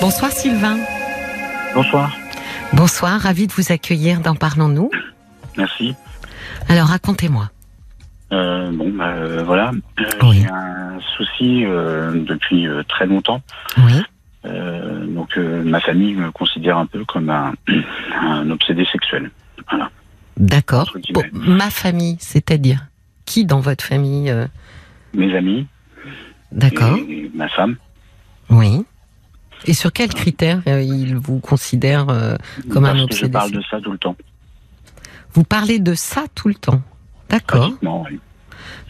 Bonsoir Sylvain. Bonsoir. Bonsoir, ravi de vous accueillir dans Parlons-nous. Merci. Alors racontez-moi. Euh, bon, bah, euh, voilà. Euh, Oui. J'ai un souci depuis très longtemps. Oui. Donc, ma famille me considère un peu comme un, un obsédé sexuel. Voilà. D'accord. Bon, ma famille, c'est-à-dire qui dans votre famille Mes amis D'accord. et ma femme. Oui. Et sur quels critères euh, ils vous considèrent euh, Comme un parce que je obsédé parle de ça tout le temps. Vous parlez de ça tout le temps. D'accord. Oui.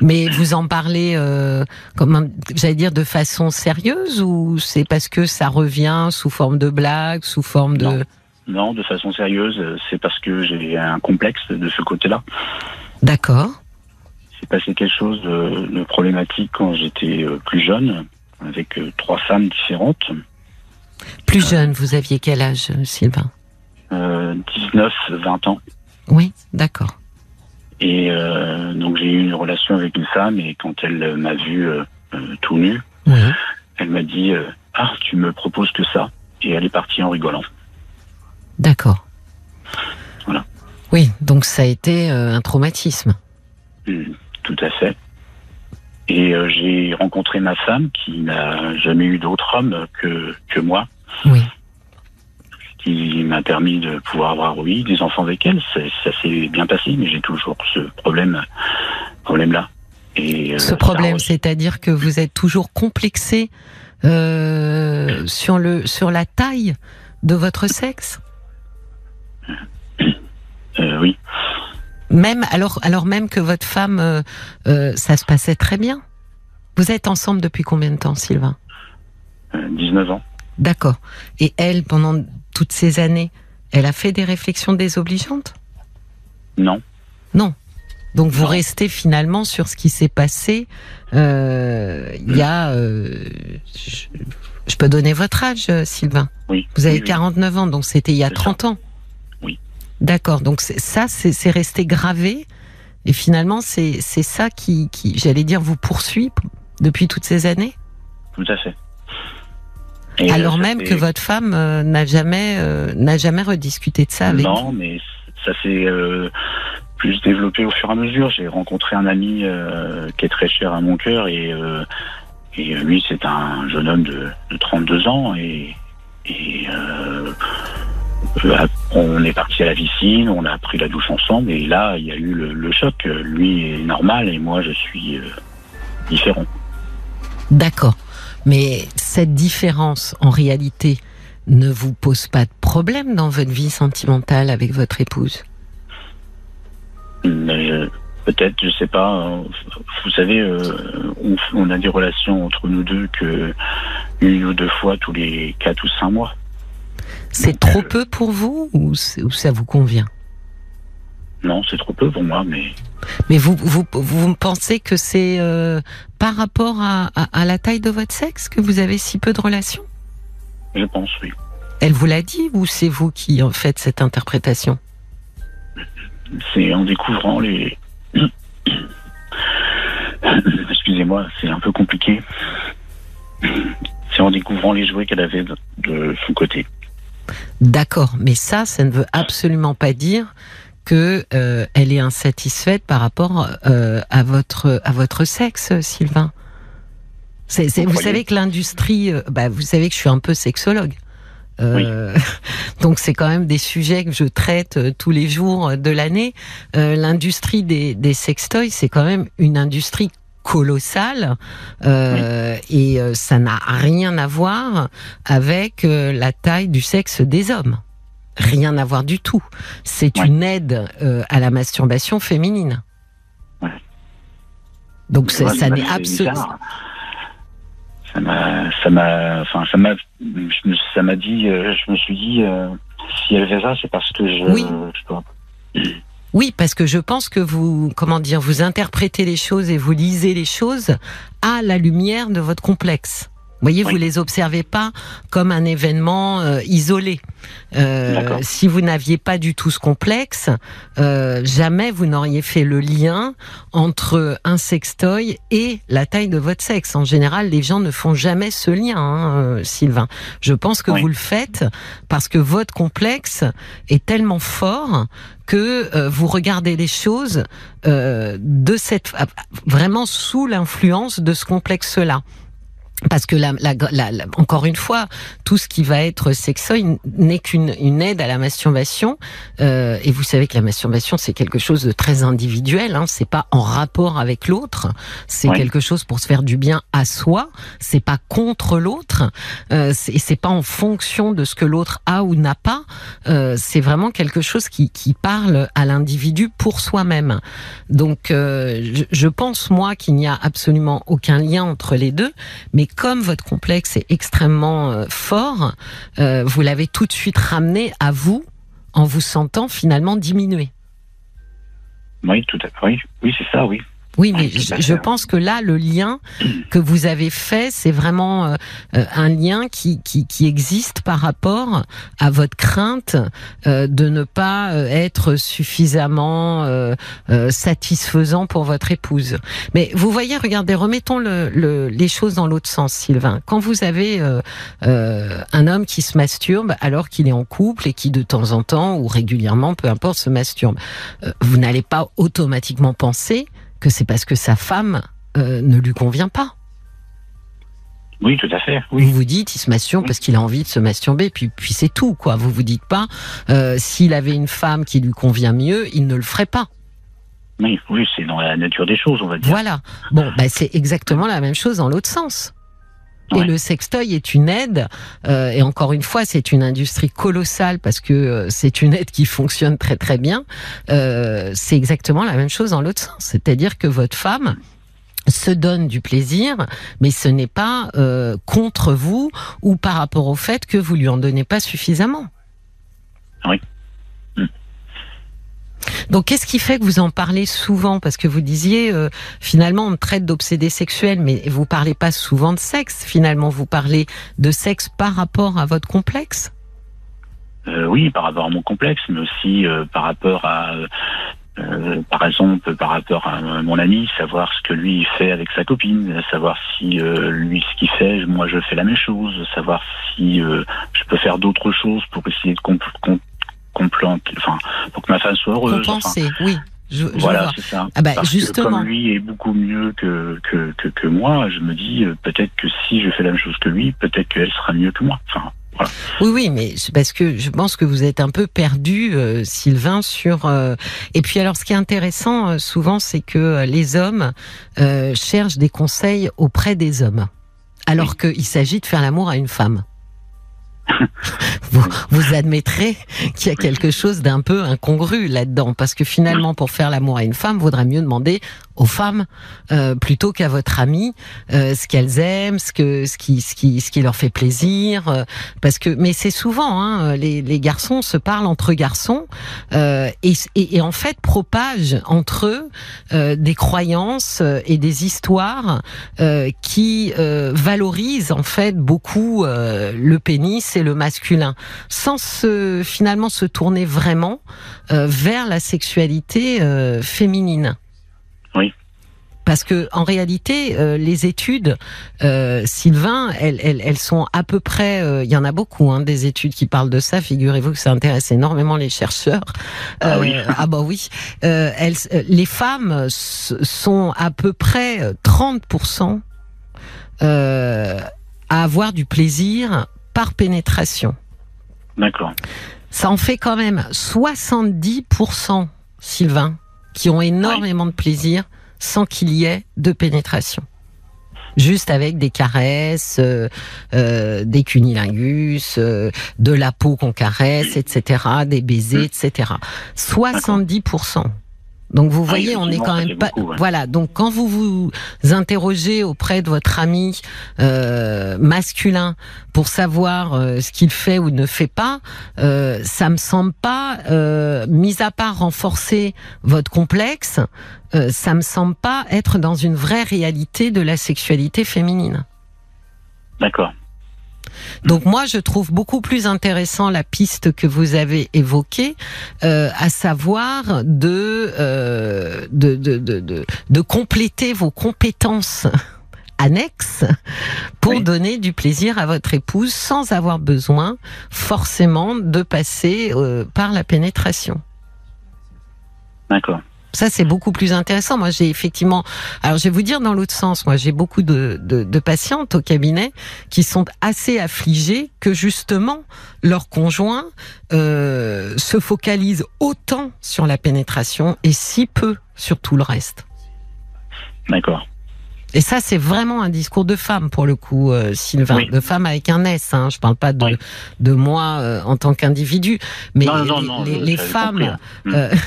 Mais vous en parlez, euh, comme j'allais dire, de façon sérieuse ou c'est parce que ça revient sous forme de blague, sous forme de... Non. Non, de façon sérieuse, euh, c'est parce que j'ai un complexe de ce côté-là. D'accord. C'est passé quelque chose de, de problématique quand j'étais plus jeune, avec trois femmes différentes. Plus jeune, vous aviez quel âge, Sylvain Euh, 19, 20 ans. Oui, d'accord. Et euh, donc j'ai eu une relation avec une femme et quand elle m'a vu euh, euh, tout nu, Oui. elle m'a dit Ah, tu me proposes que ça. Et elle est partie en rigolant. D'accord. Voilà. Oui, donc ça a été un traumatisme. Hmm, tout à fait. Et j'ai rencontré ma femme qui n'a jamais eu d'autre homme que, que moi, Oui. qui m'a permis de pouvoir avoir, oui, des enfants avec elle. Ça, ça s'est bien passé, mais j'ai toujours ce problème, problème-là. Et, euh, Ce problème, re- c'est-à-dire que vous êtes toujours complexé euh, sur le sur la taille de votre sexe, euh, oui, même alors alors même que votre femme, ça se passait très bien. Vous êtes ensemble depuis combien de temps, Sylvain? Euh, 19 ans. D'accord. Et elle, pendant toutes ces années, elle a fait des réflexions désobligeantes? Non, Non. Donc vous Non. restez finalement sur ce qui s'est passé. euh, Il y a, euh, je, je peux donner votre âge, euh, Sylvain? oui. Vous avez oui, oui. 49 ans, donc c'était il y a C'est ça. 30 ans. Oui. D'accord. Donc ça, c'est resté gravé. Et finalement, c'est ça qui, qui j'allais dire, vous poursuit depuis toutes ces années? Tout à fait. Et, Alors euh, ça même que votre femme euh, n'a jamais euh, n'a jamais rediscuté de ça avec vous. Non, mais ça s'est plus développé au fur et à mesure. J'ai rencontré un ami qui est très cher à mon cœur et, et lui, c'est un jeune homme de, de 32 ans et, et on est parti à la piscine, on a pris la douche ensemble et là, il y a eu le, le choc. Lui est normal et moi, je suis différent. D'accord. Mais cette différence, en réalité, ne vous pose pas de problème dans votre vie sentimentale avec votre épouse? Euh, Peut-être, je sais pas. euh, Vous savez, euh, on, a des relations entre nous deux que une ou deux fois tous les quatre ou cinq mois. C'est trop euh, peu pour vous ou ça vous convient? Non, c'est trop peu pour moi, mais Mais vous, vous, vous pensez que c'est euh, par rapport à, à- à la taille de votre sexe que vous avez si peu de relations? Je pense oui. Elle vous l'a dit ou c'est vous qui en faites cette interprétation? C'est en découvrant les. Excusez-moi, c'est un peu compliqué. C'est en découvrant les jouets qu'elle avait de, de son côté. D'accord, mais ça, ça ne veut absolument pas dire que euh, elle est insatisfaite par rapport euh, à votre à votre sexe, Sylvain. Vous savez que l'industrie, euh, bah, vous savez que je suis un peu sexologue. Euh, donc c'est quand même des sujets que je traite tous les jours de l'année. L'industrie des, des sextoys, c'est quand même une industrie colossale euh, et euh, ça n'a rien à voir avec euh, la taille du sexe des hommes. Rien à voir du tout. C'est Ouais. une aide euh, à la masturbation féminine. Ouais. Donc Ouais, ça n'est absolument. Ça m'a, ça m'a, enfin, ça m'a, ça m'a dit, euh, je me suis dit, euh, si elle fait ça, c'est parce que je, Oui. je Oui, parce que je pense que vous, comment dire, vous interprétez les choses et vous lisez les choses à la lumière de votre complexe. Voyez, vous les observez pas comme un événement euh, isolé. Euh, si vous n'aviez pas du tout ce complexe, euh, jamais vous n'auriez fait le lien entre un sextoy et la taille de votre sexe. En général, les gens ne font jamais ce lien, hein, Sylvain. Je pense que vous le faites parce que votre complexe est tellement fort que vous regardez les choses de cette vraiment sous l'influence de ce complexe-là parce que la, la, la, encore une fois, tout ce qui va être sexoïde n'est qu'une une aide à la masturbation. Euh, et vous savez que la masturbation c'est quelque chose de très individuel. Hein, c'est pas en rapport avec l'autre. C'est quelque chose pour se faire du bien à soi. C'est pas contre l'autre. Euh, c'est pas en fonction de ce que l'autre a ou n'a pas. Euh, c'est vraiment quelque chose qui, qui parle à l'individu pour soi-même. Donc, euh, je, je pense moi qu'il n'y a absolument aucun lien entre les deux, mais comme votre complexe est extrêmement euh, fort, euh, vous l'avez tout de suite ramené à vous en vous sentant finalement diminué. Oui, tout à fait. Oui, oui c'est ça, oui. Oui, mais je, pense que là, le lien que vous avez fait, c'est vraiment euh, euh, un lien qui, qui, qui, existe par rapport à votre crainte euh, de ne pas être suffisamment satisfaisant pour votre épouse. Mais vous voyez, regardez, remettons le, les choses dans l'autre sens, Sylvain. Quand vous avez un homme qui se masturbe alors qu'il est en couple et qui de temps en temps ou régulièrement, peu importe, se masturbe, vous n'allez pas automatiquement penser que c'est parce que sa femme euh, ne lui convient pas. Oui, tout à fait. Oui. Vous vous dites, il se masturbe parce qu'il a envie de se masturber, puis, puis c'est tout, quoi. Vous vous dites pas, euh, s'il avait une femme qui lui convient mieux, il ne le ferait pas. Oui, oui, c'est dans la nature des choses, on va dire. Voilà. Bon, bah, c'est exactement la même chose dans l'autre sens. Et le sextoy est une aide, euh, et encore une fois, c'est une industrie colossale parce que euh, c'est une aide qui fonctionne très très bien. Euh, c'est exactement la même chose dans l'autre sens, c'est-à-dire que votre femme se donne du plaisir, mais ce n'est pas euh, contre vous ou par rapport au fait que vous lui en donnez pas suffisamment. Oui. Donc, qu'est-ce qui fait que vous en parlez souvent? Parce que vous disiez, euh, finalement, on traite d'obsédé sexuel, mais vous parlez pas souvent de sexe. Finalement, vous parlez de sexe par rapport à votre complexe? Euh, oui, par rapport à mon complexe, mais aussi euh, par rapport à, par exemple, par rapport à mon ami, savoir ce que lui fait avec sa copine, savoir si lui ce qu'il fait, moi je fais la même chose, savoir si je peux faire d'autres choses pour essayer de plante, enfin, pour que ma femme soit heureuse. Compenser, oui. Je, voilà, c'est ça. Ah bah, justement. comme lui est beaucoup mieux que, que, que, moi, je me dis euh, peut-être que si je fais la même chose que lui, peut-être qu'elle sera mieux que moi. Enfin, voilà. Oui, oui, mais parce que je pense que vous êtes un peu perdu, euh, Sylvain, sur. Euh, et puis alors, ce qui est intéressant souvent, c'est que les hommes cherchent des conseils auprès des hommes, alors qu'il s'agit de faire l'amour à une femme. vous, vous admettrez qu'il y a quelque chose d'un peu incongru là-dedans, parce que finalement, pour faire l'amour à une femme, vaudrait mieux demander aux femmes euh, plutôt qu'à votre amie euh, ce qu'elles aiment, ce que ce qui ce qui ce qui leur fait plaisir, euh, parce que mais c'est souvent hein, les, les garçons se parlent entre garçons et, et, et, en fait propagent entre eux des croyances et des histoires qui valorisent en fait beaucoup le pénis le masculin, sans se finalement se tourner vraiment vers la sexualité féminine. Oui. Parce que en réalité, euh, les études, euh, Sylvain, elles, elles, elles, sont à peu près. Euh, il y en a beaucoup, hein, des études qui parlent de ça. Figurez-vous que ça intéresse énormément les chercheurs. Ah, oui. ah bah oui. elles, les femmes sont à peu près 30% à avoir du plaisir par pénétration. D'accord. Ça en fait quand même 70% Sylvain qui ont énormément de plaisir sans qu'il y ait de pénétration. Juste avec des caresses, euh, euh, des cunilingus, euh, de la peau qu'on caresse, etc., des baisers, etc. 70%. Donc vous ah voyez, on est quand même pas. Voilà. Donc quand vous vous interrogez auprès de votre ami euh, masculin pour savoir euh, ce qu'il fait ou ne fait pas, euh, ça me semble pas, euh, mis à part renforcer votre complexe, euh, ça me semble pas être dans une vraie réalité de la sexualité féminine. D'accord. Donc moi, je trouve beaucoup plus intéressant la piste que vous avez évoquée, euh, à savoir de, euh, de, de, de, de, compléter vos compétences annexes pour donner du plaisir à votre épouse sans avoir besoin forcément de passer euh, par la pénétration. D'accord. Ça, c'est beaucoup plus intéressant. Moi, j'ai effectivement. Alors, je vais vous dire dans l'autre sens. Moi, j'ai beaucoup de, de, de, patientes au cabinet qui sont assez affligées que justement leur conjoint euh, se focalise autant sur la pénétration et si peu sur tout le reste. D'accord. Et ça, c'est vraiment un discours de femme pour le coup, euh, Sylvain, de femme avec un S. Hein. Je parle pas de de moi euh, en tant qu'individu, mais les, les, femmes. Hein. Hmm.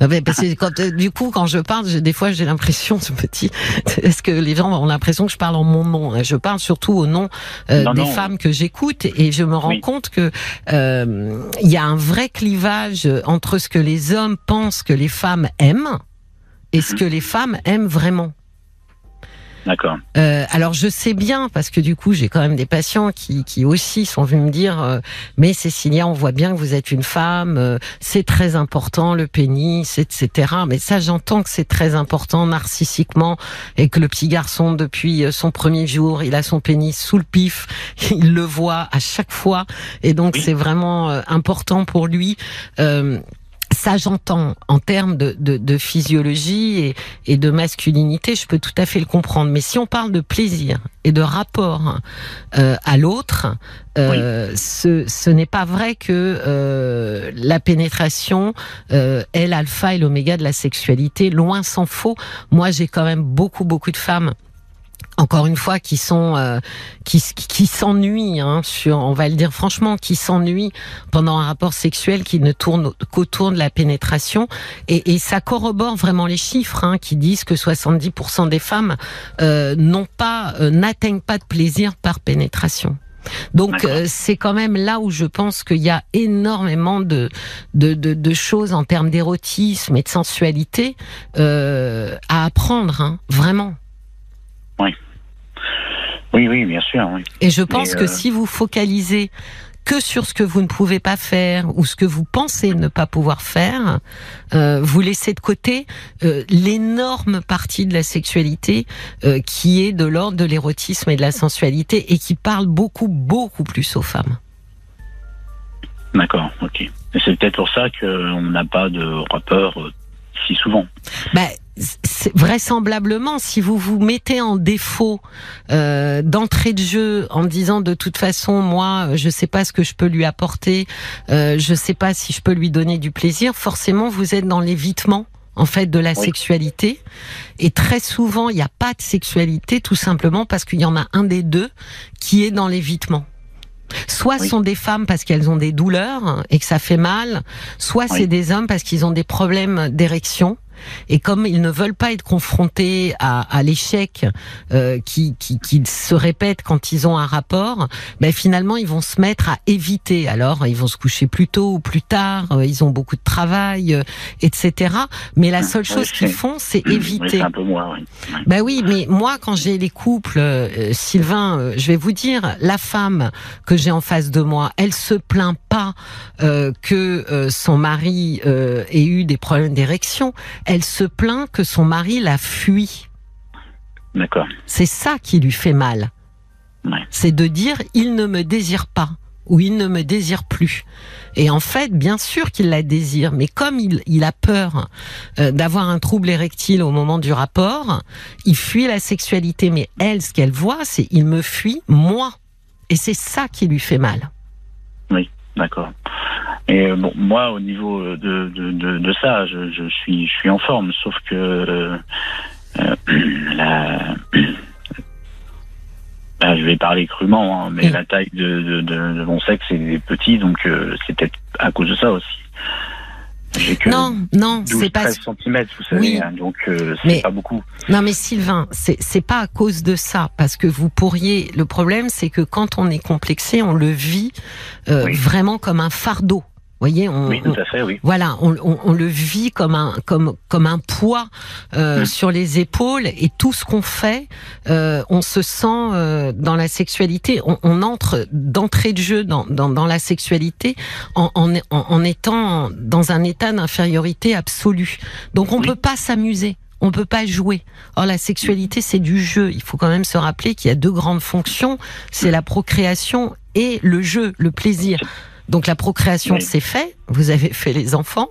Euh, parce que quand, euh, du coup, quand je parle, des fois, j'ai l'impression, ce petit, est-ce que les gens ont l'impression que je parle en mon nom Je parle surtout au nom des femmes que j'écoute, et je me rends compte que il y a un vrai clivage entre ce que les hommes pensent que les femmes aiment et ce mhm. que les femmes aiment vraiment. D'accord. Euh, alors je sais bien parce que du coup j'ai quand même des patients qui, qui aussi sont venus me dire euh, mais Cécilia on voit bien que vous êtes une femme euh, c'est très important le pénis etc mais ça j'entends que c'est très important narcissiquement et que le petit garçon depuis son premier jour il a son pénis sous le pif il le voit à chaque fois. Et donc c'est vraiment important pour lui ça, j'entends en termes de, de, de physiologie et, et, de masculinité, je peux tout à fait le comprendre. Mais si on parle de plaisir et de rapport euh, à l'autre, euh, ce, ce n'est pas vrai que euh, la pénétration euh, est l'alpha et l'oméga de la sexualité. Loin s'en faut. Moi, j'ai quand même beaucoup, beaucoup de femmes encore une fois, qui sont euh, qui, qui s'ennuient, hein, sur, on va le dire franchement, qui s'ennuient pendant un rapport sexuel qui ne tourne qu'autour de la pénétration, et, et, ça corrobore vraiment les chiffres hein, qui disent que 70% des femmes euh, n'ont pas, euh, n'atteignent pas de plaisir par pénétration. Donc euh, c'est quand même là où je pense qu'il y a énormément de, de, de, de choses en termes d'érotisme et de sensualité euh, à apprendre, hein, vraiment. Oui. Oui, oui, bien sûr. Et je pense que euh, si vous focalisez que sur ce que vous ne pouvez pas faire ou ce que vous pensez ne pas pouvoir faire, euh, vous laissez de côté euh, l'énorme partie de la sexualité euh, qui est de l'ordre de l'érotisme et de la sensualité et qui parle beaucoup, beaucoup plus aux femmes. D'accord, ok. C'est peut-être pour ça qu'on n'a pas de rapport si souvent. Ben, vraisemblablement, si vous vous mettez en défaut euh, d'entrée de jeu en disant de toute façon, moi, je sais pas ce que je peux lui apporter, euh, je sais pas si je peux lui donner du plaisir, forcément, vous êtes dans l'évitement en fait de la sexualité. Et très souvent il n'y a pas de sexualité tout simplement parce qu'il y en a un des deux qui est dans l'évitement. Soit ce sont des femmes parce qu'elles ont des douleurs et que ça fait mal, soit c'est des hommes parce qu'ils ont des problèmes d'érection et comme ils ne veulent pas être confrontés à, à l'échec euh, qui, qui, qui, se répète quand ils ont un rapport, ben finalement ils vont se mettre à éviter. Alors ils vont se coucher plus tôt ou plus tard, euh, ils ont beaucoup de travail, euh, etc. Mais la seule chose qu'ils font, c'est éviter. un peu moins, oui. Ben oui, mais moi quand j'ai les couples, euh, Sylvain, je vais vous dire, la femme que j'ai en face de moi, elle se plaint pas que son mari ait eu des problèmes d'érection elle se plaint que son mari la fuit. D'accord. C'est ça qui lui fait mal. C'est de dire il ne me désire pas ou il ne me désire plus. Et en fait, bien sûr qu'il la désire, mais comme il, a peur euh, d'avoir un trouble érectile au moment du rapport, il fuit la sexualité. Mais elle, ce qu'elle voit, c'est il me fuit moi. Et c'est ça qui lui fait mal. Oui, d'accord. Et euh, bon, moi, au niveau de, de, de, de ça, je, je, suis, je suis en forme, sauf que euh, euh la, je vais parler crûment, hein, mais la taille de, de, de, mon sexe est petit, donc euh, c'est peut-être à cause de ça aussi non, non, c'est pas. cm, vous savez, hein, donc euh, c'est pas beaucoup. Non, mais Sylvain, c'est pas à cause de ça, parce que vous pourriez. Le problème, c'est que quand on est complexé, on le vit euh, vraiment comme un fardeau. Voyez, on, oui, tout à fait, oui. Voilà, on, on, on, le vit comme un comme comme un poids euh, mmh. sur les épaules et tout ce qu'on fait, euh, on se sent euh, dans la sexualité, on, on entre d'entrée de jeu dans, dans, dans la sexualité en, en, en, étant dans un état d'infériorité absolue. Donc on oui. peut pas s'amuser. On peut pas jouer. Or la sexualité c'est du jeu. Il faut quand même se rappeler qu'il y a deux grandes fonctions, c'est la procréation et le jeu, le plaisir. Donc la procréation oui. c'est fait, vous avez fait les enfants.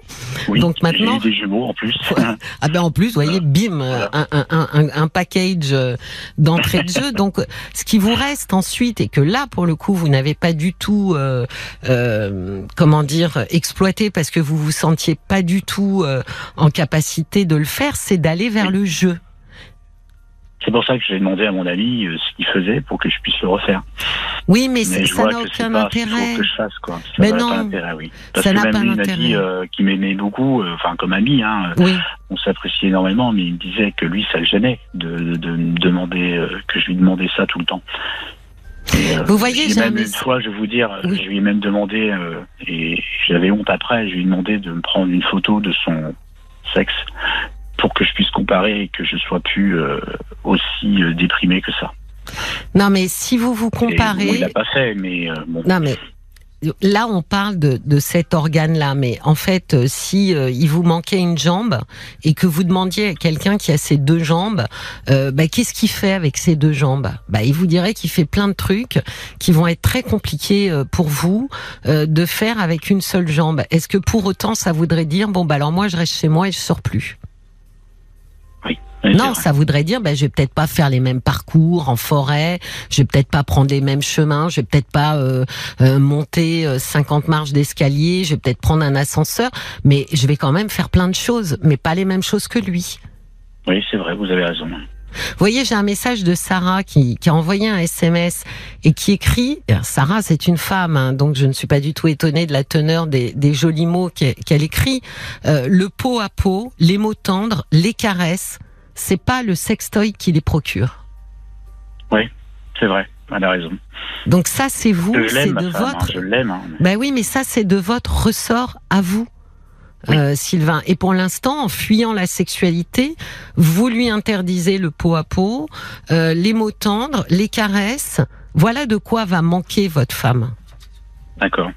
Oui, Donc maintenant des jumeaux en plus. ah ben en plus, vous voyez, bim, voilà. un, un, un, un, package d'entrée de jeu. Donc ce qui vous reste ensuite et que là pour le coup vous n'avez pas du tout, euh, euh, comment dire, exploité parce que vous vous sentiez pas du tout euh, en capacité de le faire, c'est d'aller vers oui. le jeu. C'est pour ça que j'ai demandé à mon ami euh, ce qu'il faisait pour que je puisse le refaire. Oui, mais, mais ça n'a aucun pas intérêt. que je fasse, quoi. Ça mais non, pas intérêt, oui. Parce ça n'a même pas lui, il m'a dit euh, qu'il m'aimait beaucoup, euh, enfin comme ami, hein, Oui. on s'appréciait énormément, mais il me disait que lui, ça le gênait de, de, de me demander, que je lui demandais ça tout le temps. Et, Vous voyez, j'ai même une fois, je vais vous dire, Oui. je lui ai même demandé, et j'avais honte après, je lui ai demandé de me prendre une photo de son sexe pour que je puisse comparer et que je sois plus euh, aussi euh, déprimé que ça. Non, mais si vous vous Et bon, comparez, il l'a pas fait, mais euh, bon. Non, mais là, on parle de, de cet organe-là, mais en fait, euh, si euh, il vous manquait une jambe et que vous demandiez à quelqu'un qui a ses deux jambes, euh, bah, qu'est-ce qu'il fait avec ses deux jambes? Bah, Il vous dirait qu'il fait plein de trucs qui vont être très compliqués euh, pour vous euh, de faire avec une seule jambe. Est-ce que pour autant, ça voudrait dire bon, bah alors moi, je reste chez moi et je sors plus? Non, ça voudrait dire, ben, je vais peut-être pas faire les mêmes parcours en forêt, je vais peut-être pas prendre les mêmes chemins, je vais peut-être pas euh, euh, monter euh, 50 marches d'escalier, je vais peut-être prendre un ascenseur, mais je vais quand même faire plein de choses, mais pas les mêmes choses que lui. Oui, c'est vrai, vous avez raison. Vous voyez, j'ai un message de Sarah qui, qui a envoyé un SMS et qui écrit, Sarah c'est une femme, hein, donc je ne suis pas du tout étonnée de la teneur des, des jolis mots qu'elle qu'elle écrit, Euh, le pot à pot, les mots tendres, les caresses, c'est pas le sextoy qui les procure. C'est vrai, elle a raison. Donc ça, c'est vous, je c'est l'aime, de hein, votre. je l'aime. hein. Ben oui, mais ça, c'est de votre ressort à vous. Oui. euh, Sylvain. Et pour l'instant, en fuyant la sexualité, vous lui interdisez le pot à pot, euh, les mots tendres, les caresses. Voilà de quoi va manquer votre femme. D'accord.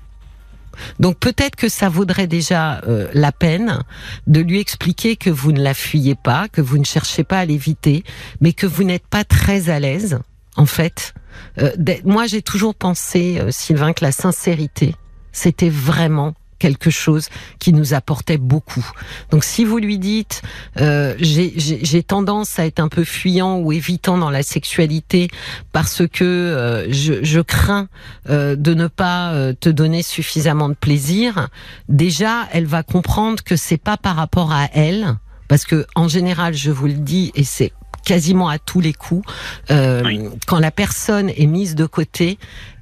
Donc peut-être que ça vaudrait déjà euh, la peine de lui expliquer que vous ne la fuyez pas, que vous ne cherchez pas à l'éviter, mais que vous n'êtes pas très à l'aise, en fait. Euh, moi, j'ai toujours pensé, euh, Sylvain, que la sincérité, c'était vraiment quelque chose qui nous apportait beaucoup. Donc si vous lui dites euh, j'ai- tendance à être un peu fuyant ou évitant dans la sexualité parce que euh, je, je crains euh, de ne pas euh, te donner suffisamment de plaisir, déjà elle va comprendre que c'est pas par rapport à elle, parce que en général, je vous le dis et c'est quasiment à tous les coups, euh, Oui. quand la personne est mise de côté,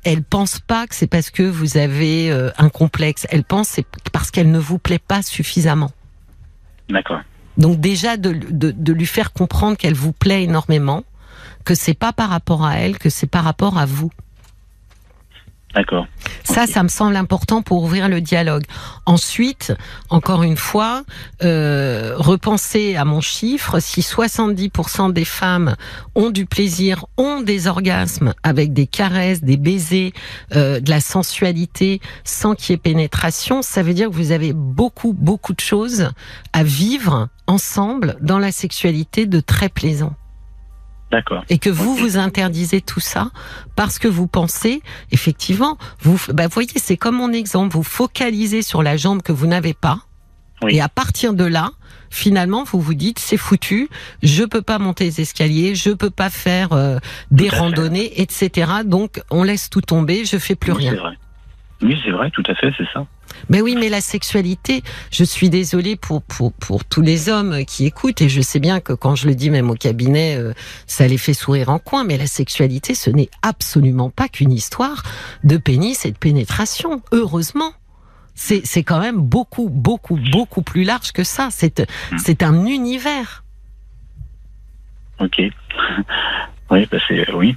elle pense pas que c'est parce que vous avez euh, un complexe. Elle pense c'est parce qu'elle ne vous plaît pas suffisamment. D'accord. Donc déjà de, de, de lui faire comprendre qu'elle vous plaît énormément, que c'est pas par rapport à elle, que c'est par rapport à vous. D'accord. Ça, ça me semble important pour ouvrir le dialogue. Ensuite, encore une fois, euh, repenser à mon chiffre. Si 70% des femmes ont du plaisir, ont des orgasmes avec des caresses, des baisers, euh, de la sensualité, sans qu'il y ait pénétration, ça veut dire que vous avez beaucoup, beaucoup de choses à vivre ensemble dans la sexualité de très plaisant D'accord. et que vous vous interdisez tout ça parce que vous pensez effectivement vous bah voyez c'est comme mon exemple vous focalisez sur la jambe que vous n'avez pas Oui. et à partir de là finalement vous vous dites c'est foutu je peux pas monter les escaliers je peux pas faire euh, des fait. randonnées etc donc on laisse tout tomber je fais plus Oui, rien. Oui, c'est vrai, tout à fait, c'est ça. Mais oui, mais la sexualité, je suis désolée pour, pour, pour tous les hommes qui écoutent, et je sais bien que quand je le dis même au cabinet, euh, ça les fait sourire en coin, mais la sexualité, ce n'est absolument pas qu'une histoire de pénis et de pénétration, heureusement. C'est, quand même beaucoup, beaucoup, beaucoup plus large que ça. C'est, c'est un univers. Ok. oui, bah c'est oui.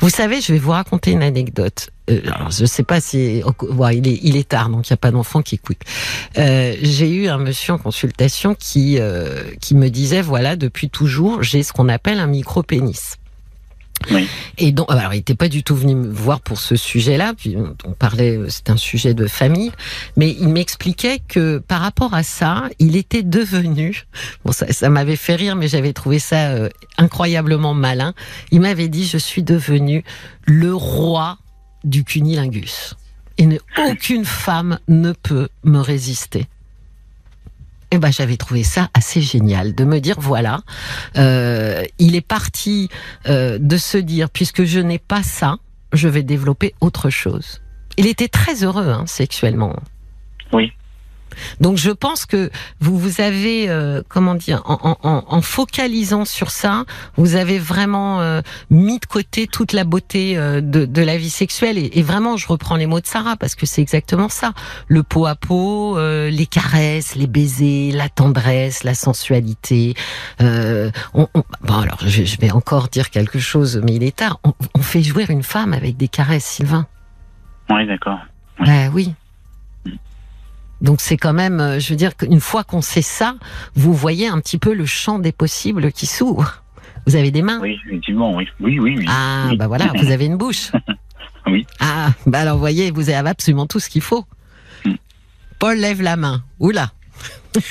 Vous savez, je vais vous raconter une anecdote. Euh, alors, je sais pas si il, est, il est tard, donc il n'y a pas d'enfant qui écoute. Euh, j'ai eu un monsieur en consultation qui euh, qui me disait voilà depuis toujours j'ai ce qu'on appelle un micro pénis. Et donc, alors, il n'était pas du tout venu me voir pour ce sujet-là. Puis on parlait, c'est un sujet de famille, mais il m'expliquait que par rapport à ça, il était devenu. Bon, ça, ça m'avait fait rire, mais j'avais trouvé ça euh, incroyablement malin. Il m'avait dit, je suis devenu le roi du cunilingus, et aucune femme ne peut me résister. Eh ben, j'avais trouvé ça assez génial de me dire voilà, euh, il est parti euh, de se dire puisque je n'ai pas ça, je vais développer autre chose. Il était très heureux hein, sexuellement. Oui. Donc je pense que vous vous avez euh, comment dire en, en, en, focalisant sur ça, vous avez vraiment euh, mis de côté toute la beauté euh, de, de, la vie sexuelle et, et, vraiment je reprends les mots de Sarah parce que c'est exactement ça le pot à pot, les caresses, les baisers, la tendresse, la sensualité. On, bon alors je, je, vais encore dire quelque chose mais il est tard. On, fait jouer une femme avec des caresses, Sylvain. Oui d'accord. Oui. Ben oui. Donc c'est quand même, euh, je veux dire qu'une fois qu'on sait ça, vous voyez un petit peu le champ des possibles qui s'ouvre. Vous avez des mains Oui, effectivement, oui. Oui, oui, oui. Ah, bah voilà, vous avez une bouche. oui. Ah, bah alors vous voyez, vous avez absolument tout ce qu'il faut. Mm. Paul lève la main. Oula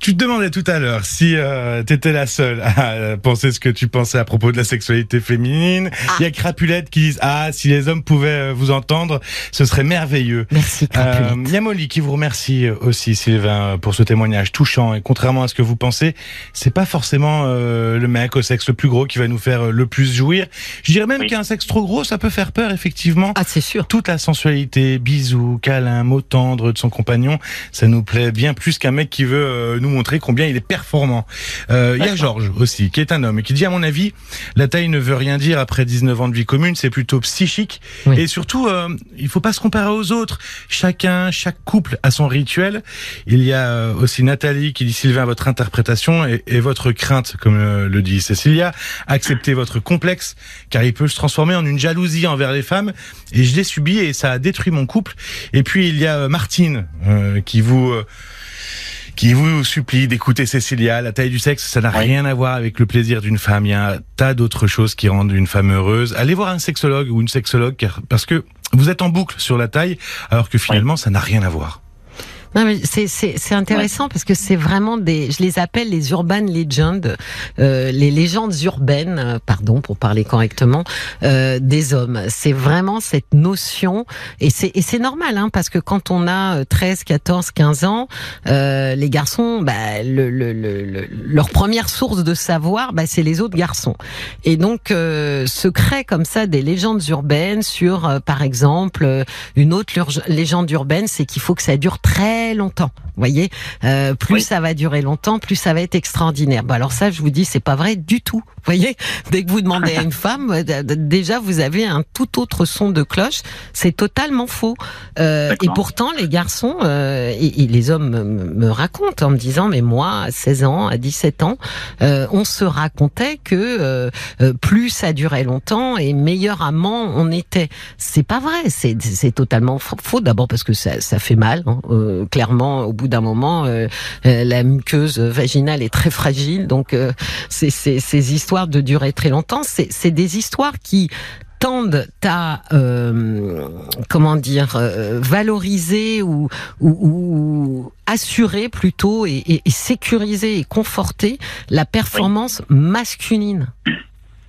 Tu te demandais tout à l'heure si euh, tu étais la seule à euh, penser ce que tu pensais à propos de la sexualité féminine. Ah. Il y a Crapulette qui disent ah si les hommes pouvaient euh, vous entendre, ce serait merveilleux. Merci Crapulette. Il y a Molly qui vous remercie aussi Sylvain pour ce témoignage touchant et contrairement à ce que vous pensez, c'est pas forcément le mec au sexe le plus gros qui va nous faire le plus jouir. Je dirais même qu'un sexe trop gros, ça peut faire peur effectivement. Ah c'est sûr. Toute la sensualité, bisous, câlins, mots tendres de son compagnon, ça nous plaît bien plus qu'un mec qui veut nous montrer combien il est performant. Euh, il y a Georges aussi, qui est un homme et qui dit à mon avis, la taille ne veut rien dire après 19 ans de vie commune, c'est plutôt psychique et surtout euh, il faut pas se comparer aux autres. Chacun, chaque couple a son rituel. Il y a euh, aussi Nathalie qui dit Sylvain votre interprétation et, et votre crainte comme euh, le dit Cécilia, acceptez votre complexe car il peut se transformer en une jalousie envers les femmes et je l'ai subi et ça a détruit mon couple. Et puis il y a Martine qui vous qui vous supplie d'écouter Cécilia. La taille du sexe, ça n'a rien à voir avec le plaisir d'une femme. Il y a un tas d'autres choses qui rendent une femme heureuse. Allez voir un sexologue ou une sexologue parce que vous êtes en boucle sur la taille alors que finalement, ça n'a rien à voir. Non, mais c'est c'est intéressant parce que c'est vraiment des, je les appelle les urban legends, euh, les légendes urbaines, euh, pardon pour parler correctement, euh, des hommes. C'est vraiment cette notion et c'est et c'est normal hein, parce que quand on a 13, 14, 15 ans, euh, les garçons, bah, le, le, le, leur première source de savoir, bah, c'est les autres garçons. Et donc euh, se créent comme ça des légendes urbaines sur, euh, par exemple, une autre légende urbaine, c'est qu'il faut que ça dure très longtemps. Vous voyez, euh, plus ça va durer longtemps, plus ça va être extraordinaire. Bon, alors ça, je vous dis, c'est pas vrai du tout. Vous voyez, dès que vous demandez à une femme, euh, déjà vous avez un tout autre son de cloche. C'est totalement faux. Euh, et pourtant, les garçons euh, et, et, les hommes me, me, racontent en me disant, mais moi, à 16 ans, à 17 ans, on se racontait que plus ça durait longtemps et meilleur amant on était. C'est pas vrai. C'est totalement faux. D'abord parce que ça, ça fait mal. Hein clairement, au bout d'un moment, euh, euh, la muqueuse vaginale est très fragile. Donc, euh, ces histoires de durer très longtemps, c'est des histoires qui tendent à comment dire valoriser ou, ou, assurer plutôt et, et, sécuriser et conforter la performance masculine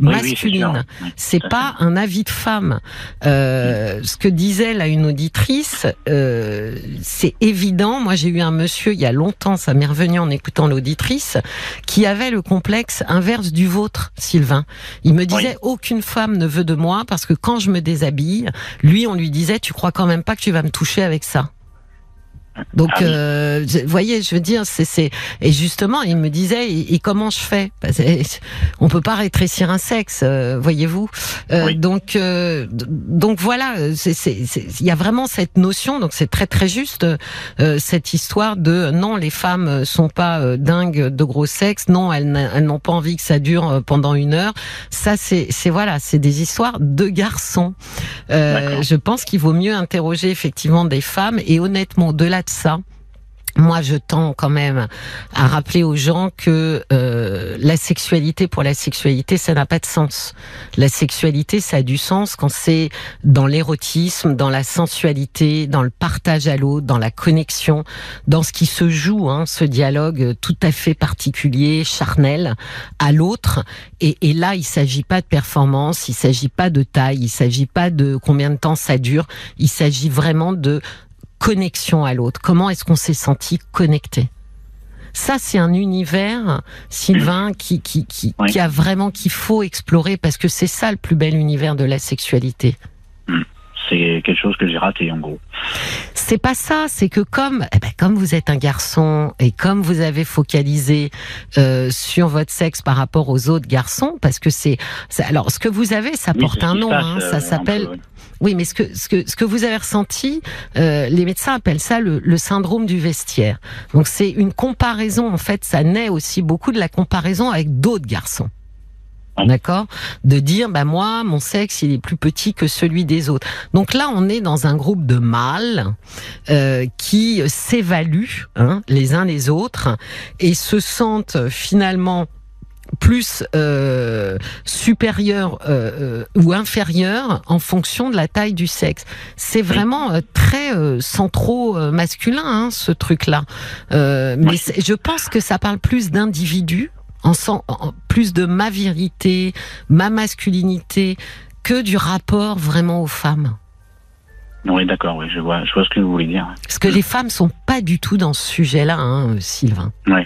masculine. c'est pas un avis de femme. Euh, ce que disait là une auditrice, euh, c'est évident. Moi, j'ai eu un monsieur il y a longtemps, ça m'est revenu en écoutant l'auditrice, qui avait le complexe inverse du vôtre, Sylvain. Il me disait aucune femme ne veut de moi parce que quand je me déshabille, lui, on lui disait tu crois quand même pas que tu vas me toucher avec ça. Donc, ah euh, vous voyez, je veux dire, c'est et justement, il me disait, et, comment je fais? On peut pas rétrécir un sexe, euh, voyez-vous. Euh, Donc, euh, donc voilà, il y a vraiment cette notion. Donc, c'est très très juste cette histoire de non, les femmes sont pas dingues de gros sexe. Non, elles, n'ont pas envie que ça dure pendant une heure. Ça, c'est c'est voilà, c'est des histoires de garçons. je pense qu'il vaut mieux interroger effectivement des femmes et honnêtement, de la ça moi, je tends quand même à rappeler aux gens que euh, la sexualité pour la sexualité, ça n'a pas de sens. La sexualité, ça a du sens quand c'est dans l'érotisme, dans la sensualité, dans le partage à l'autre, dans la connexion, dans ce qui se joue, hein, ce dialogue tout à fait particulier, charnel, à l'autre. Et, et, là, il s'agit pas de performance, il s'agit pas de taille, il s'agit pas de combien de temps ça dure, il s'agit vraiment de connexion à l'autre Comment est-ce qu'on s'est senti connecté? Ça, c'est un univers, Sylvain, qui, qui, qui, qui a vraiment qu'il faut explorer parce que c'est ça le plus bel univers de la sexualité. Hmm. C'est quelque chose que j'ai raté, en gros. C'est pas ça, c'est que comme, eh ben, comme vous êtes un garçon et comme vous avez focalisé euh, sur votre sexe par rapport aux autres garçons, parce que c'est, alors ce que vous avez, ça porte un nom, hein, ça euh, s'appelle. Oui, mais ce que, ce que, ce que vous avez ressenti, euh, les médecins appellent ça le, le syndrome du vestiaire. Donc c'est une comparaison, en fait, ça naît aussi beaucoup de la comparaison avec d'autres garçons. D'accord? De dire, bah moi, mon sexe, il est plus petit que celui des autres. Donc là, on est dans un groupe de mâles euh, qui s'évaluent hein, les uns les autres et se sentent finalement plus euh, supérieur euh, euh, ou inférieur en fonction de la taille du sexe. C'est vraiment euh, très centro masculin hein, ce truc-là. mais je pense que ça parle plus d'individus, en, plus de ma vérité, ma masculinité, que du rapport vraiment aux femmes. Oui, d'accord, oui, je vois, je vois ce que vous voulez dire. Parce que les femmes sont pas du tout dans ce sujet-là, hein, Sylvain. Oui.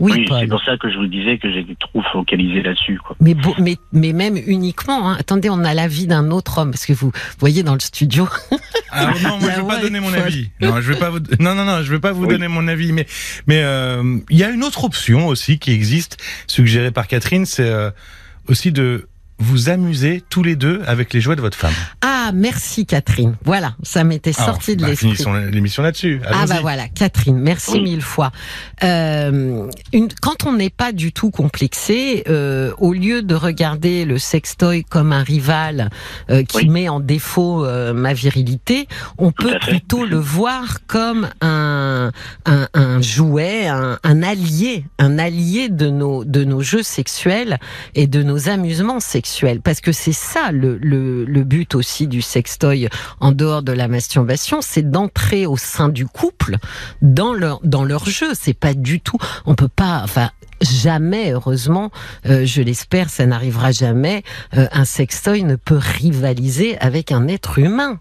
Oui, c'est pour ça que je vous disais que j'étais trop focalisé là-dessus. Mais, mais, mais même uniquement. Hein. Attendez, on a l'avis d'un autre homme parce que vous voyez dans le studio. Ah non, moi je vais pas donner mon avis. Non, je vais pas vous. Non, non, non, je vais pas vous donner mon avis. Mais, mais euh, il y a une autre option aussi qui existe, suggérée par Catherine, c'est euh, aussi de vous amuser tous les deux avec les jouets de votre femme. Ah, merci Catherine. Voilà, ça m'était sorti de bah, l'esprit. Finissons l'émission là-dessus. Ah bah voilà, Catherine, merci mille fois. Euh, une, quand on n'est pas du tout complexé, euh, au lieu de regarder le sextoy comme un rival euh, qui met en défaut euh, ma virilité, on peut plutôt le voir comme un, un, un jouet, un, allié, un allié de nos de nos jeux sexuels et de nos amusements sexuels parce que c'est ça le, le, le, but aussi du sextoy en dehors de la masturbation, c'est d'entrer au sein du couple dans leur dans leur jeu. C'est pas du tout, on peut pas, enfin jamais, heureusement, euh, je l'espère, ça n'arrivera jamais. Euh, un sextoy ne peut rivaliser avec un être humain.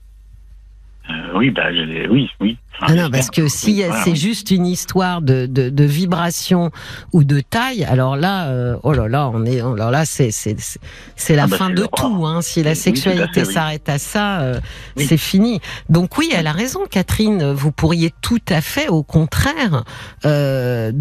Euh, oui, bah, oui, oui. Ah non, parce que si c'est juste une histoire de, de, de, vibration ou de taille, alors là, euh, oh là là, on est, alors là, c'est c'est c'est la ah bah, fin de tout. Hein. Si la sexualité s'arrête à ça, euh, c'est fini. Donc oui, elle a raison, Catherine. Vous pourriez tout à fait, au contraire, euh,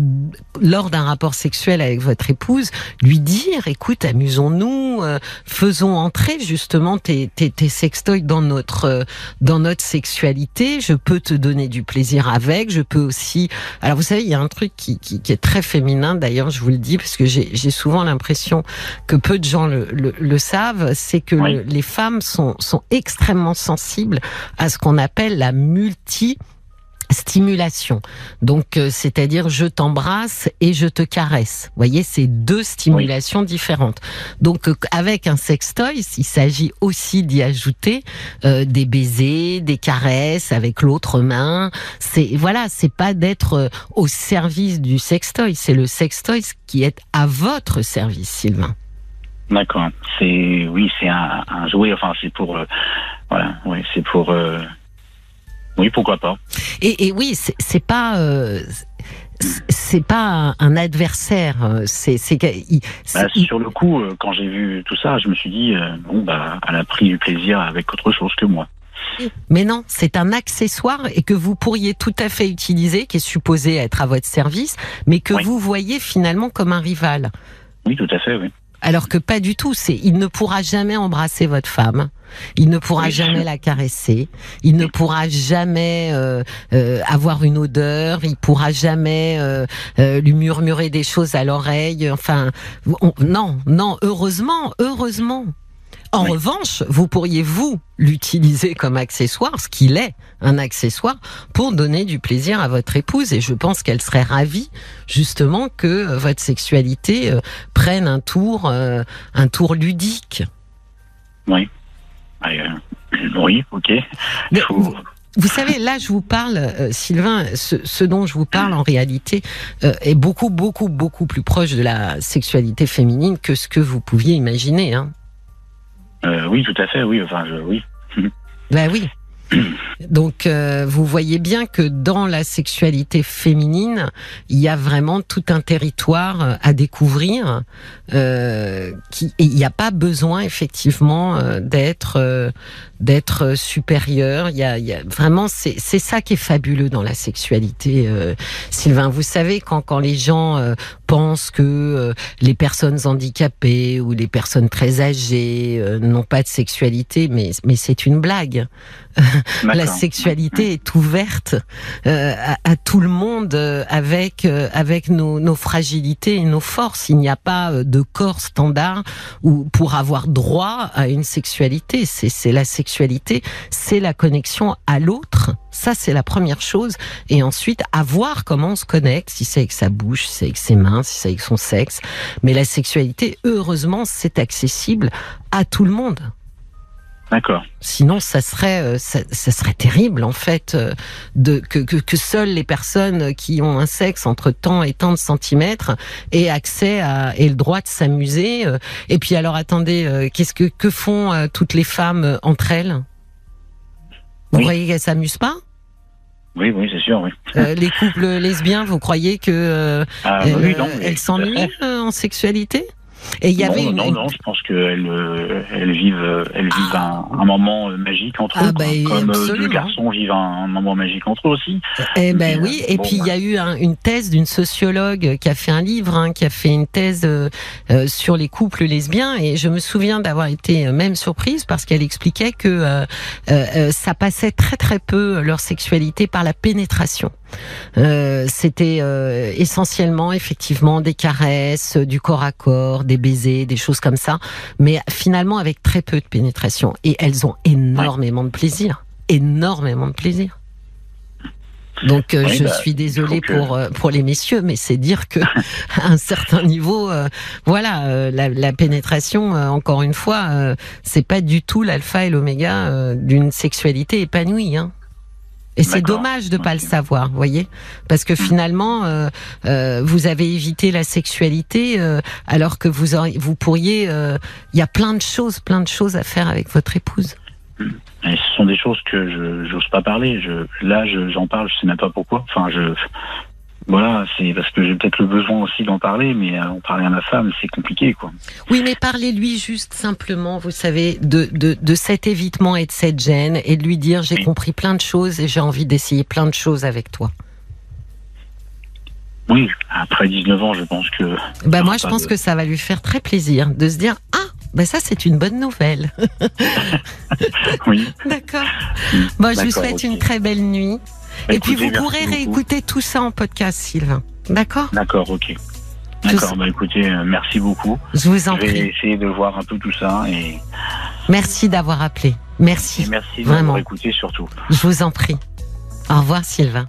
lors d'un rapport sexuel avec votre épouse, lui dire, écoute, amusons-nous, faisons entrer justement tes tes, tes sextoys dans notre dans notre sexualité, je peux te donner du plaisir avec, je peux aussi... Alors vous savez, il y a un truc qui, qui, qui est très féminin, d'ailleurs, je vous le dis, parce que j'ai souvent l'impression que peu de gens le, le, le savent, c'est que les femmes sont, sont extrêmement sensibles à ce qu'on appelle la multi stimulation. Donc, euh, c'est-à-dire je t'embrasse et je te caresse. Vous voyez, c'est deux stimulations différentes. Donc, euh, avec un sextoy, il s'agit aussi d'y ajouter euh, des baisers, des caresses avec l'autre main. C'est voilà, c'est pas d'être au service du sextoy, c'est le sextoy qui est à votre service, Sylvain. D'accord. C'est oui, c'est un, un, jouet. Enfin, c'est pour voilà, oui, c'est pour oui, pourquoi pas. Et, et oui, c'est pas. Euh, c'est pas un, adversaire. Euh, c'est bah, sur le coup, euh, quand j'ai vu tout ça, je me suis dit bon bah, elle a pris du plaisir avec autre chose que moi. Mais non, c'est un accessoire et que vous pourriez tout à fait utiliser, qui est supposé être à votre service, mais que Oui. vous voyez finalement comme un rival. Oui, tout à fait, oui. Alors que pas du tout. C'est, il ne pourra jamais embrasser votre femme. Il ne pourra jamais la caresser. Il ne pourra jamais euh, euh, avoir une odeur. Il pourra jamais euh, euh, lui murmurer des choses à l'oreille. Enfin, on- non, non. Heureusement, heureusement. En Oui. revanche, vous pourriez vous l'utiliser comme accessoire, ce qu'il est, un accessoire, pour donner du plaisir à votre épouse. Et je pense qu'elle serait ravie, justement, que euh, votre sexualité euh, prenne un tour, euh, un tour ludique. Oui. Euh, oui, ok. Mais Faut- vous, vous savez, là, je vous parle, euh, Sylvain, ce, ce dont je vous parle en réalité euh, est beaucoup, beaucoup, beaucoup plus proche de la sexualité féminine que ce que vous pouviez imaginer. Hein. Euh, oui, tout à fait, oui. Enfin, oui. Ben oui. Donc, euh, vous voyez bien que dans la sexualité féminine, il y a vraiment tout un territoire euh, à découvrir. Il n'y a pas besoin effectivement d'être supérieur. Il y a, vraiment c'est ça qui est fabuleux dans la sexualité, Sylvain. Vous savez quand quand les gens pensent que euh, les personnes handicapées ou les personnes très âgées euh, n'ont pas de sexualité, mais mais c'est une blague. La sexualité est ouverte euh, à, à tout le monde euh, avec euh, avec nos, nos fragilités et nos forces. Il n'y a pas de corps standard ou pour avoir droit à une sexualité. C'est c'est la sexualité, c'est la connexion à l'autre. Ça c'est la première chose. Et ensuite à voir comment on se connecte, si c'est avec sa bouche, si c'est avec ses mains, si c'est avec son sexe. Mais la sexualité, heureusement, c'est accessible à tout le monde. D'accord. Sinon, ça serait, euh, ça, ça serait terrible en fait euh, de que, que, que seules les personnes qui ont un sexe entre tant et tant de centimètres aient accès à et le droit de s'amuser. euh. Et puis alors, attendez, qu'est-ce que que font toutes les femmes entre elles? Vous Oui. croyez qu'elles s'amusent pas? Oui, oui, c'est sûr, oui. Euh, Les couples lesbiens, vous croyez que euh, Ah, elles oui, non, à s'ennuient euh, en sexualité? Et il y non, avait une, non, non, je pense qu'elles euh, elles vivent, euh, elles vivent un, un moment euh, magique entre Ah, eux, bah, quoi. comme absolument. deux garçons vivent un, un moment magique entre eux aussi. Eh ben oui, et bon, puis il y a eu un- une thèse d'une sociologue qui a fait un livre, hein, qui a fait une thèse euh, sur les couples lesbiens, et je me souviens d'avoir été même surprise parce qu'elle expliquait que euh, ça passait très très peu leur sexualité par la pénétration. C'était essentiellement effectivement des caresses, du corps à corps, des baisers, des choses comme ça, mais finalement avec très peu de pénétration. Et elles ont énormément de plaisir, énormément de plaisir. Donc euh, Oui, je bah, suis désolée que- pour euh, pour les messieurs, mais c'est dire que à un certain niveau, euh, voilà, la, la pénétration, encore une fois, c'est pas du tout l'alpha et l'oméga d'une sexualité épanouie. Hein. Et c'est dommage de pas Ok. le savoir, vous voyez, parce que finalement, euh, euh, vous avez évité la sexualité euh, alors que vous auriez- vous pourriez, il y a plein de choses, plein de choses à faire avec votre épouse. Et ce sont des choses que je j'ose pas parler. Je, là, je- j'en parle, je sais même pas pourquoi. Enfin, je, voilà, c'est parce que j'ai peut-être le besoin aussi d'en parler, mais euh, en parler à ma femme, c'est compliqué, quoi. Oui, mais parlez-lui juste simplement, vous savez, de, de, de cet évitement et de cette gêne, et de lui dire j'ai Oui. compris plein de choses et j'ai envie d'essayer plein de choses avec toi. Oui, après 19 ans, je pense que. Bah moi, je pense de- que ça va lui faire très plaisir de se dire ah. Ben ça c'est une bonne nouvelle. Oui. D'accord. Mm. Bon, je vous souhaite une très belle nuit. Bah, et puis vous pourrez réécouter tout ça en podcast, Sylvain. D'accord? D'accord, ok. D'accord, bah écoutez, euh, merci beaucoup. Je vous en Je vais prie. essayer de voir un peu tout ça et, Merci d'avoir appelé. et Merci. merci m'avoir écouté surtout. Je vous en prie. Au revoir, Sylvain.